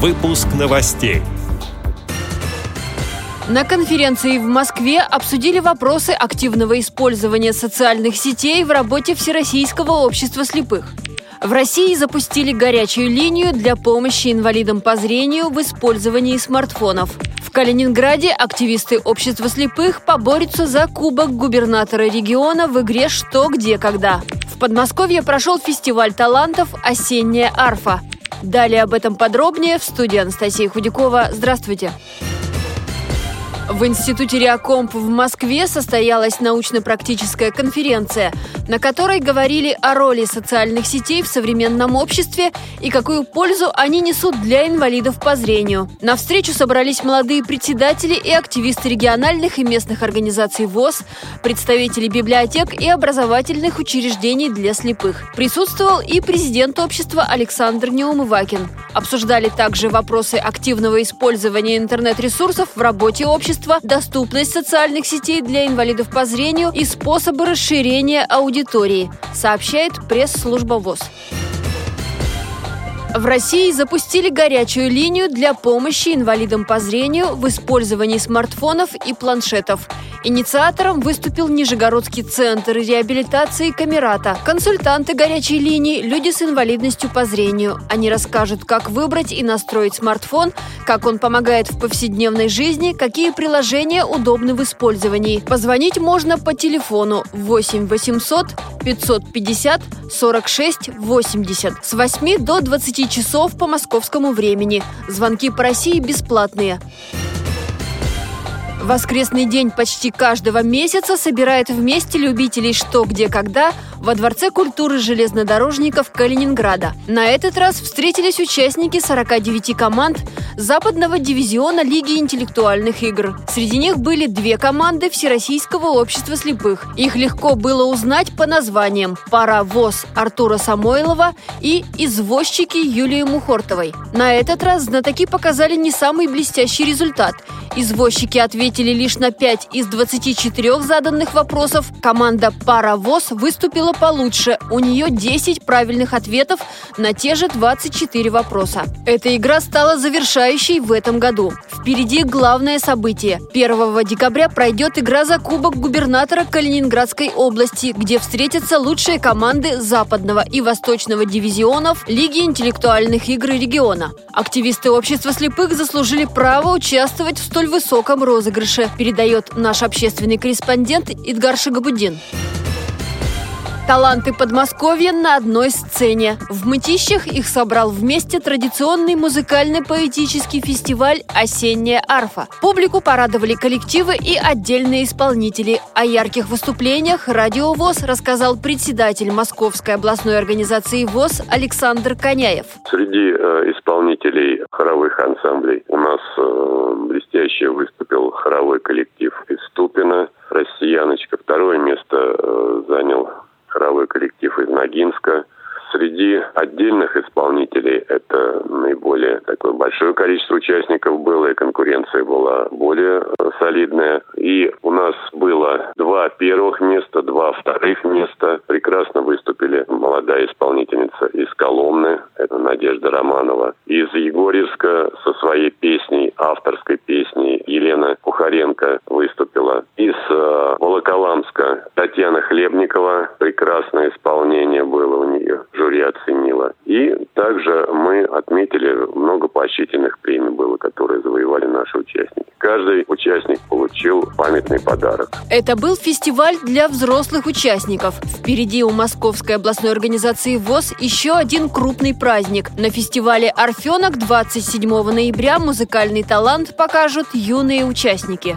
Выпуск новостей. На конференции в Москве обсудили вопросы активного использования социальных сетей в работе Всероссийского общества слепых. В России запустили горячую линию для помощи инвалидам по зрению в использовании смартфонов. В Калининграде активисты общества слепых поборются за кубок губернатора региона в игре «Что, где, когда». В Подмосковье прошел фестиваль талантов «Осенняя арфа». Далее об этом подробнее в студии Анастасия Худякова. Здравствуйте. В Институте Реакомп в Москве состоялась научно-практическая конференция, на которой говорили о роли социальных сетей в современном обществе и какую пользу они несут для инвалидов по зрению. На встречу собрались молодые председатели и активисты региональных и местных организаций ВОЗ, представители библиотек и образовательных учреждений для слепых. Присутствовал и президент общества Александр Неумывакин. Обсуждали также вопросы активного использования интернет-ресурсов в работе общества доступность социальных сетей для инвалидов по зрению и способы расширения аудитории, сообщает пресс-служба ВОЗ. В России запустили горячую линию для помощи инвалидам по зрению в использовании смартфонов и планшетов. Инициатором выступил Нижегородский центр реабилитации Камерата. Консультанты горячей линии – люди с инвалидностью по зрению. Они расскажут, как выбрать и настроить смартфон, как он помогает в повседневной жизни, какие приложения удобны в использовании. Позвонить можно по телефону 8 800 550 46 80 с 8 до 20 часов по московскому времени. Звонки по России бесплатные. Воскресный день почти каждого месяца собирает вместе любителей «Что, где, когда» во Дворце культуры железнодорожников Калининграда. На этот раз встретились участники 49 команд западного дивизиона Лиги интеллектуальных игр. Среди них были две команды Всероссийского общества слепых. Их легко было узнать по названиям «Паровоз» Артура Самойлова и «Извозчики» Юлии Мухортовой. На этот раз знатоки показали не самый блестящий результат – Извозчики ответили лишь на 5 из 24 заданных вопросов. Команда «Паровоз» выступила получше. У нее 10 правильных ответов на те же 24 вопроса. Эта игра стала завершающей в этом году. Впереди главное событие. 1 декабря пройдет игра за Кубок губернатора Калининградской области, где встретятся лучшие команды западного и восточного дивизионов Лиги интеллектуальных игр региона. Активисты общества слепых заслужили право участвовать в столь высоком розыгрыше, передает наш общественный корреспондент Идгар Шагабудин. Таланты Подмосковья на одной сцене. В Мытищах их собрал вместе традиционный музыкально-поэтический фестиваль «Осенняя арфа». Публику порадовали коллективы и отдельные исполнители. О ярких выступлениях «Радио ВОЗ» рассказал председатель Московской областной организации ВОЗ Александр Коняев. Среди э, исполнителей хоровых ансамблей у нас э, блестяще выступил хоровой коллектив из Тупина «Россияночка». Второе место э, занял хоровой коллектив из Ногинска. Среди отдельных исполнителей это наиболее такое большое количество участников было, и конкуренция была более э, солидная. И у нас было два первых места, два вторых места. Прекрасно выступили молодая исполнительница из Коломны, это Надежда Романова. Из Егорьевска со своей песней, авторской песней, Елена Кухаренко выступила. Из э, Волоколамска Татьяна Хлебникова, прекрасное исполнение было у нее жюри оценило. И также мы отметили много поощрительных премий было, которые завоевали наши участники. Каждый участник получил памятный подарок. Это был фестиваль для взрослых участников. Впереди у Московской областной организации ВОЗ еще один крупный праздник. На фестивале «Орфенок» 27 ноября музыкальный талант покажут юные участники.